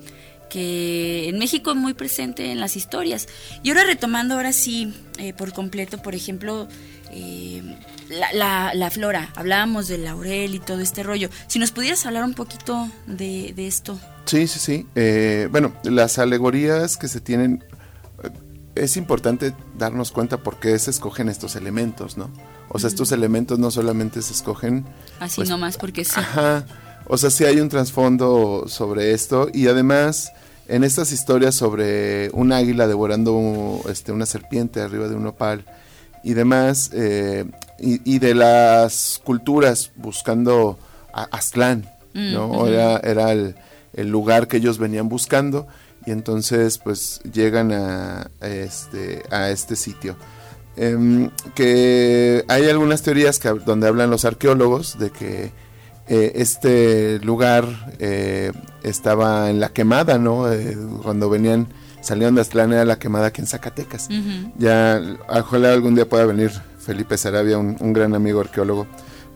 Speaker 3: que en México es muy presente en las historias. Y ahora retomando ahora sí eh, por completo, por ejemplo, eh, la, la- la flora, hablábamos del laurel y todo este rollo. Si nos pudieras hablar un poquito de, de esto.
Speaker 10: Sí, sí, sí. Eh, bueno, las alegorías que se tienen, es importante darnos cuenta por qué se escogen estos elementos, ¿no? O sea, estos elementos no solamente se escogen...
Speaker 3: Así
Speaker 10: pues,
Speaker 3: nomás porque sí.
Speaker 10: Ajá. O sea, sí hay un trasfondo sobre esto y además en estas historias sobre un águila devorando este, una serpiente arriba de un opal y demás, eh, y, y de las culturas buscando a Aztlán, ¿no?
Speaker 11: Mm.
Speaker 10: Era, era el, el lugar que ellos venían buscando y entonces pues llegan a, a este, a este sitio. Em, que hay algunas teorías que, donde hablan los arqueólogos de que eh, este lugar eh, estaba en la quemada, ¿no? Eh, cuando venían, salieron de Aztlán era la quemada aquí en Zacatecas.
Speaker 3: Ujú.
Speaker 10: Ya, ojalá algún día pueda venir Felipe Sarabia, un, un gran amigo arqueólogo.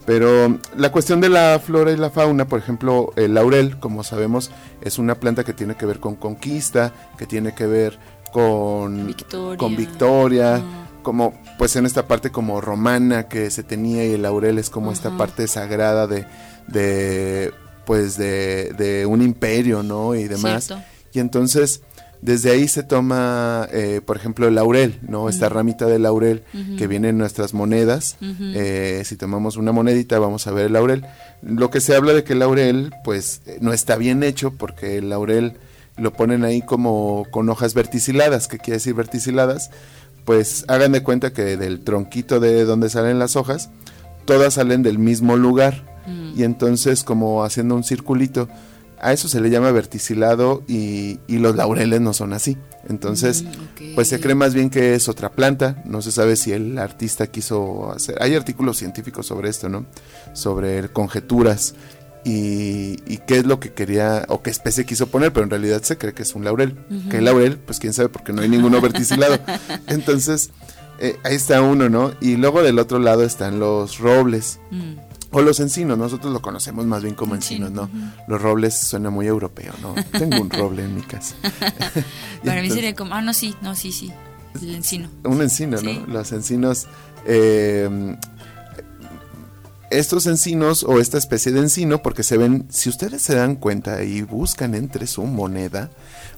Speaker 10: Pero la cuestión de la flora y la fauna, por ejemplo, el laurel, como sabemos, es una planta que tiene que ver con conquista, que tiene que ver con
Speaker 3: Victoria.
Speaker 10: con Victoria, como pues en esta parte como romana que se tenía y el laurel es como esta parte sagrada de, de pues de, de un imperio, ¿no? Y demás.
Speaker 3: Cierto.
Speaker 10: Y entonces Desde ahí se toma, eh, por ejemplo, el laurel, ¿no? Esta ramita de laurel que viene en nuestras monedas. Eh, si tomamos una monedita, vamos a ver el laurel. Lo que se habla de que el laurel, pues, no está bien hecho porque el laurel lo ponen ahí como con hojas verticiladas. ¿Qué quiere decir verticiladas? Pues hagan de cuenta que del tronquito de donde salen las hojas, todas salen del mismo lugar. Y entonces, como haciendo un circulito, a eso se le llama verticilado y, y los laureles no son así. Entonces, pues se cree más bien que es otra planta. No se sabe si el artista quiso hacer. Hay artículos científicos sobre esto, ¿no? Sobre conjeturas y, y qué es lo que quería o qué especie quiso poner, pero en realidad se cree que es un laurel. Que el laurel, pues quién sabe, porque no hay ninguno verticilado. Entonces, eh, ahí está uno, ¿no? Y luego del otro lado están los robles. O los encinos, nosotros lo conocemos más bien como encinos, ¿no? Los robles suena muy europeo, ¿no? Tengo un roble en mi casa.
Speaker 3: Para mí sería como, ah, no, sí, no, sí, sí, el encino.
Speaker 10: Un encino, ¿no? Los encinos, eh, estos encinos o esta especie de encino, porque se ven, si ustedes se dan cuenta y buscan entre su moneda,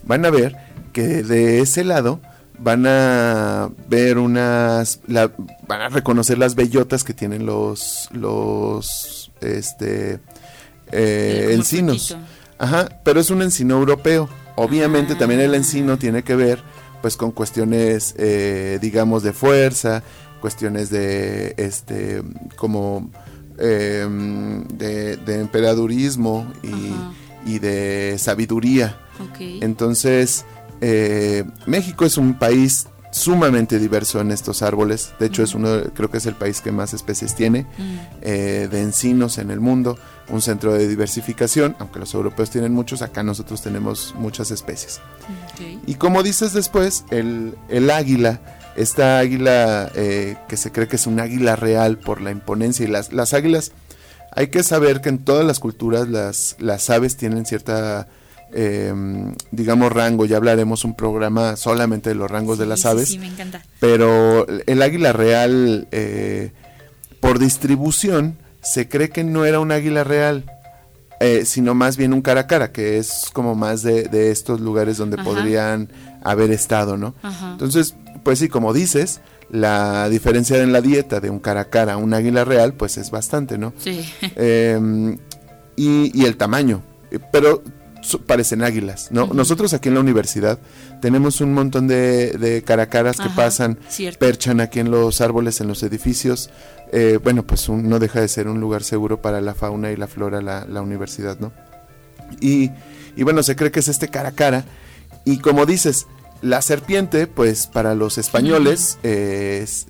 Speaker 10: van a ver que de ese lado van a ver unas, la, van a reconocer las bellotas que tienen los, los, este, eh, encinos. Ajá, pero es un encino europeo. Obviamente también el encino tiene que ver, pues, con cuestiones, eh, digamos, de fuerza, cuestiones de, este, como eh, de, de, emperadurismo y, y, de sabiduría.
Speaker 3: Okay.
Speaker 10: Entonces, eh, México es un país sumamente diverso en estos árboles. De hecho, es uno, creo que es el país que más especies tiene eh, de encinos en el mundo. Un centro de diversificación, aunque los europeos tienen muchos, acá nosotros tenemos muchas especies.
Speaker 3: Okay.
Speaker 10: Y como dices después, el, el águila, esta águila eh, que se cree que es un águila real por la imponencia y las, las águilas, hay que saber que en todas las culturas las, las aves tienen cierta eh, digamos, rango. Ya hablaremos un programa solamente de los rangos
Speaker 3: sí,
Speaker 10: de las
Speaker 3: sí,
Speaker 10: aves.
Speaker 3: Sí, me encanta.
Speaker 10: Pero el águila real, eh, por distribución, se cree que no era un águila real. Eh, sino más bien un cara a cara, que es como más de, de estos lugares donde
Speaker 3: Ajá.
Speaker 10: podrían haber estado, ¿no?
Speaker 3: Ajá.
Speaker 10: Entonces, pues sí, como dices, la diferencia en la dieta de un cara a cara a un águila real, pues es bastante, ¿no?
Speaker 3: Sí.
Speaker 10: Eh, y, y el tamaño. Pero parecen águilas, ¿no? Nosotros aquí en la universidad tenemos un montón de, de caracaras que pasan,
Speaker 3: cierto.
Speaker 10: perchan aquí en los árboles, en los edificios. Eh, bueno, pues un- no deja de ser un lugar seguro para la fauna y la flora, la, la universidad, ¿no? Y, y bueno, se cree que es este cara a cara. Y como dices, la serpiente, pues para los españoles eh, es-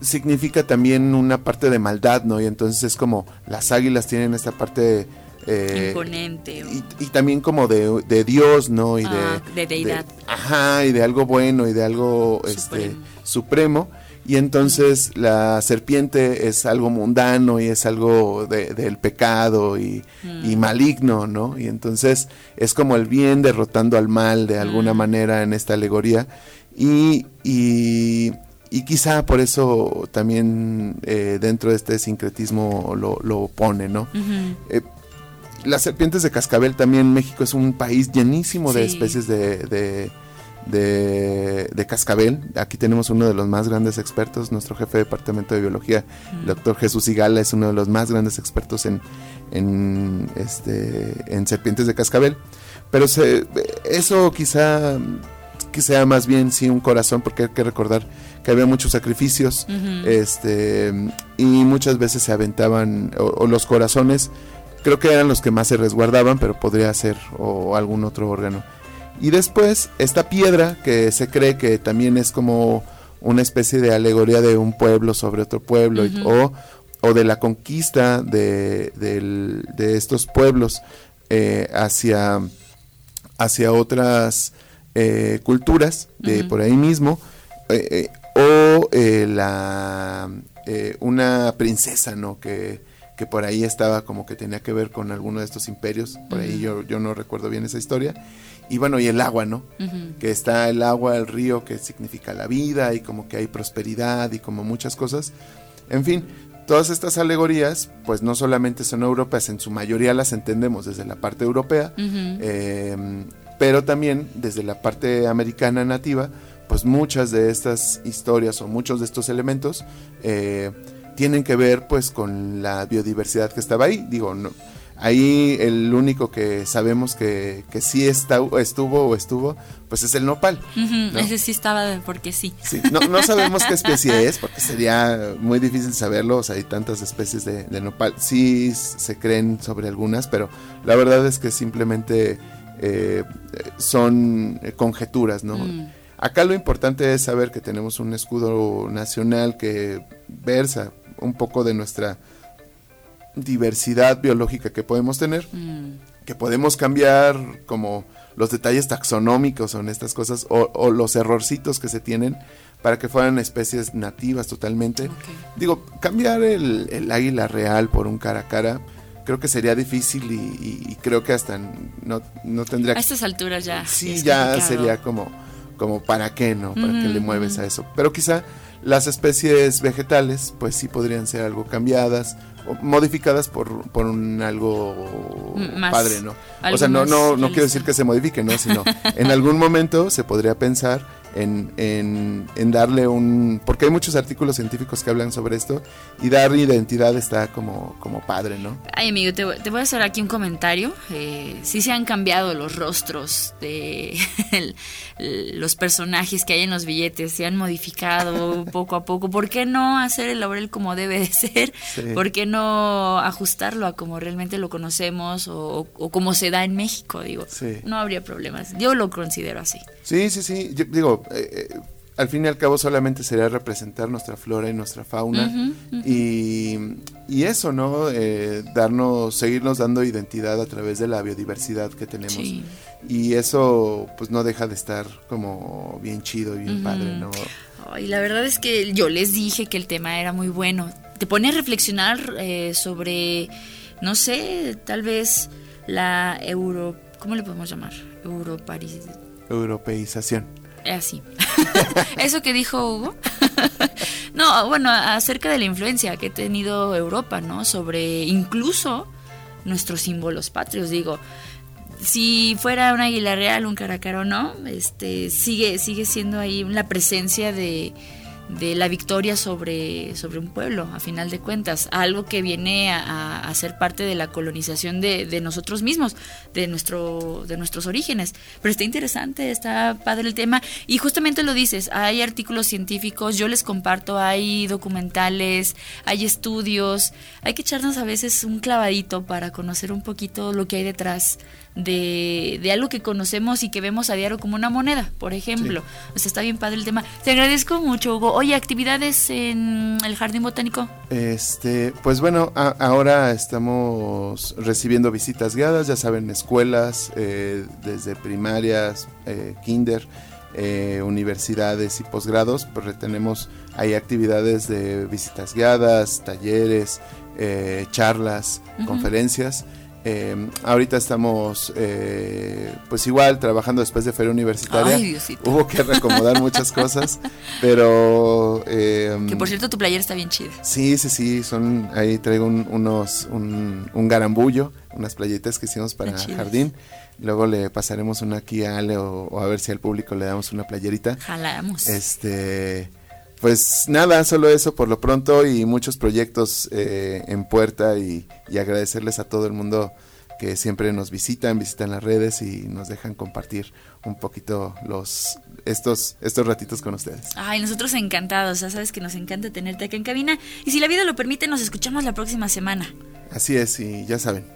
Speaker 10: significa también una parte de maldad, ¿no? Y entonces es como las águilas tienen esta parte... eh,
Speaker 3: Imponente.
Speaker 10: y, y también como de, de Dios, ¿no? Y
Speaker 3: Ah,
Speaker 10: de,
Speaker 3: de deidad.
Speaker 10: ajá, y de algo bueno y de algo este,
Speaker 3: Supremo.
Speaker 10: Y entonces la serpiente es algo mundano y es algo de- del pecado y,
Speaker 3: Mm.
Speaker 10: y maligno, ¿no? Y entonces es como el bien derrotando al mal de alguna
Speaker 3: Mm.
Speaker 10: manera en esta alegoría. Y, y, y quizá por eso también eh, dentro de este sincretismo lo, lo pone, ¿no? Eh, las serpientes de cascabel también México es un país llenísimo de
Speaker 3: Sí.
Speaker 10: especies de, de, de- de cascabel. Aquí tenemos uno de los más grandes expertos, nuestro jefe de departamento de biología, el doctor Jesús Igala, es uno de los más grandes expertos en, en, este, en serpientes de cascabel. Pero se, eso quizá que sea más bien sí un corazón, porque hay que recordar que había muchos sacrificios este y muchas veces se aventaban o, o los corazones creo que eran los que más se resguardaban pero podría ser o algún otro órgano. Y después esta piedra que se cree que también es como una especie de alegoría de un pueblo sobre otro pueblo o, o de la conquista de, del- de estos pueblos eh, hacia hacia otras eh, culturas de por ahí mismo eh, eh, o eh, la eh, una princesa no que, que por ahí estaba como que tenía que ver con alguno de estos imperios por ahí
Speaker 3: Ujú.
Speaker 10: yo, yo no recuerdo bien esa historia y bueno y el agua no
Speaker 3: Ujú.
Speaker 10: que está el agua el río que significa la vida y como que hay prosperidad y como muchas cosas en fin todas estas alegorías pues no solamente son europeas en su mayoría las entendemos desde la parte europea
Speaker 3: Ujú.
Speaker 10: eh, pero también desde la parte americana nativa, pues muchas de estas historias o muchos de estos elementos eh, tienen que ver pues con la biodiversidad que estaba ahí. Digo, no, ahí el único que sabemos que, que sí está, estuvo o estuvo, pues es el nopal.
Speaker 3: Ese sí estaba porque sí.
Speaker 10: Sí, no, no sabemos qué especie es, porque sería muy difícil saberlo. O sea, hay tantas especies de, de nopal. Sí se creen sobre algunas, pero la verdad es que simplemente eh, son conjeturas, ¿no?
Speaker 3: Mm.
Speaker 10: Acá lo importante es saber que tenemos un escudo nacional que versa un poco de nuestra diversidad biológica que podemos tener,
Speaker 3: Mm.
Speaker 10: que podemos cambiar como los detalles taxonómicos o en estas cosas o, o los errorcitos que se tienen para que fueran especies nativas totalmente. Digo, cambiar el, el águila real por un cara a cara creo que sería difícil y, y- y creo que hasta no, no tendría
Speaker 3: A estas alturas ya.
Speaker 10: sí ya
Speaker 3: complicado.
Speaker 10: sería como como para qué no para qué le mueves a eso pero quizá las especies vegetales pues sí podrían ser algo cambiadas o modificadas por, por un algo
Speaker 3: más-
Speaker 10: padre no o sea no no no quiero decir que se modifique no sino en algún momento se podría pensar en, en, en darle un porque hay muchos artículos científicos que hablan sobre esto y dar identidad está como como padre no
Speaker 3: Ay, amigo, te, voy- te voy a hacer aquí un comentario. Eh, sí se han cambiado los rostros de el- los personajes que hay en los billetes, se han modificado poco a poco. ¿Por qué no hacer el laurel como debe de ser?
Speaker 10: Sí.
Speaker 3: ¿Por qué no ajustarlo a como realmente lo conocemos o, o como se da en México? Digo,
Speaker 10: Sí.
Speaker 3: no habría problemas. Yo lo considero así.
Speaker 10: Sí, sí, sí. Yo digo, eh, eh, al fin y al cabo solamente sería representar nuestra flora y nuestra fauna. Y, y eso, ¿no? Eh, darnos, seguirnos dando identidad a través de la biodiversidad que tenemos.
Speaker 3: Sí.
Speaker 10: Y eso, pues no deja de estar como bien chido y bien padre, ¿no?
Speaker 3: Ay, la verdad es que yo les dije que el tema era muy bueno. Te pone a reflexionar eh, sobre, no sé, tal vez la euro... ¿Cómo le podemos llamar? Europaris...
Speaker 10: Europeización.
Speaker 3: Eh, Así. Eso que dijo Hugo. no, bueno, acerca de la influencia que ha tenido Europa, ¿no? Sobre incluso nuestros símbolos patrios, digo. Si fuera un águila real, un caracara o no, este, sigue, sigue siendo ahí la presencia de, de la victoria sobre, sobre un pueblo, a final de cuentas, algo que viene a, a- ser parte de la colonización de, de nosotros mismos, de, nuestro, de nuestros orígenes. Pero está interesante, está padre el tema. Y justamente lo dices, hay artículos científicos, yo les comparto, hay documentales, hay estudios, hay que echarnos a veces un clavadito para conocer un poquito lo que hay detrás de, de algo que conocemos y que vemos a diario como una moneda, por ejemplo. O sea, está bien padre el tema. Te agradezco mucho, Hugo. Oye, actividades en el Jardín Botánico.
Speaker 10: Este, pues bueno, a- ahora estamos recibiendo visitas guiadas, ya saben, escuelas, eh, desde primarias, eh, kinder, eh, universidades y posgrados, pues tenemos ahí actividades de visitas guiadas, talleres, charlas, conferencias. Eh, ahorita estamos, eh, pues igual, trabajando después de Feria Universitaria.
Speaker 3: Ay.
Speaker 10: Hubo que reacomodar muchas cosas, pero... eh,
Speaker 3: Que por cierto, tu playera está bien chida.
Speaker 10: Sí, sí, sí, son, ahí traigo un, unos, un, un garambullo, unas playitas que hicimos para jardín. Luego le pasaremos una aquí a Ale o, o a ver si al público le damos una playerita.
Speaker 3: Jalamos.
Speaker 10: Este, pues nada, solo eso por lo pronto y muchos proyectos eh, en puerta y, y agradecerles a todo el mundo que siempre nos visitan, visitan las redes y nos dejan compartir un poquito los estos estos ratitos con ustedes.
Speaker 3: Ay, nosotros encantados. Ya sabes que nos encanta tenerte acá en cabina. Y si la vida lo permite, nos escuchamos la próxima semana.
Speaker 10: Así es y ya saben,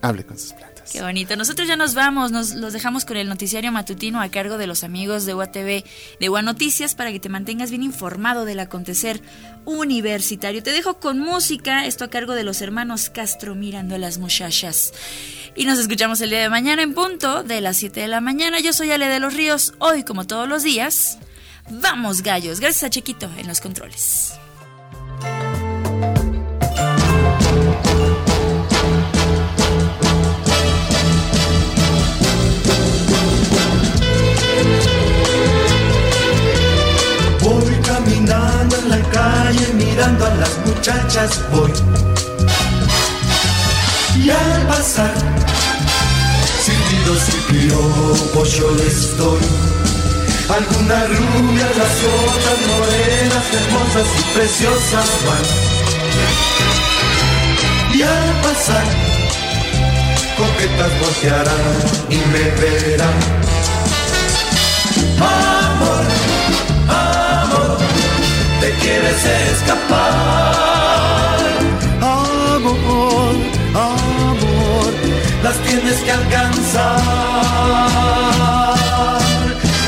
Speaker 10: hable con sus
Speaker 3: Qué bonito. Nosotros ya nos vamos, nos los dejamos con el noticiario matutino a cargo de los amigos de UATV, de UA Noticias, para que te mantengas bien informado del acontecer universitario. Te dejo con música, esto a cargo de los hermanos Castro mirando a las muchachas. Y nos escuchamos el día de mañana en punto de las 7 de la mañana. Yo soy Ale de los Ríos, hoy como todos los días. Vamos gallos, gracias a Chiquito en los controles.
Speaker 11: Mirando a las muchachas voy. Y al pasar, Besos y piropos yo les doy. Algunas rubias, las otras morenas, hermosas y preciosas van. Y al pasar, coquetas voltearán y me verán. Amor, te quieres escapar. Amor, amor, las tienes que alcanzar.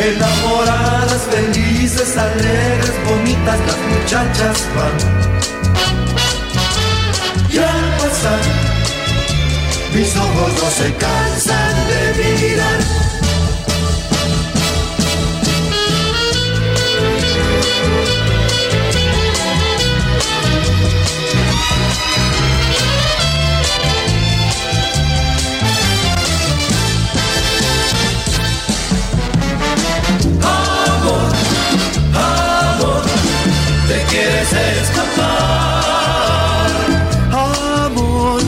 Speaker 11: Enamoradas, felices, alegres, bonitas, las muchachas van. Y al pasar, mis ojos no se cansan de mirar. escapar. Amor,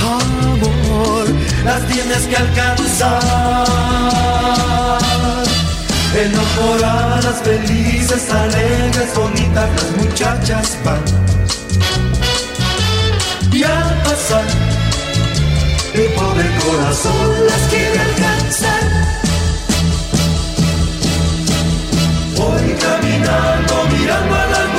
Speaker 11: amor, las tienes que alcanzar. Enamoradas, felices, alegres, bonitas, las muchachas van. Y al pasar, el pobre corazón las quiere alcanzar. Voy caminando, mirando a la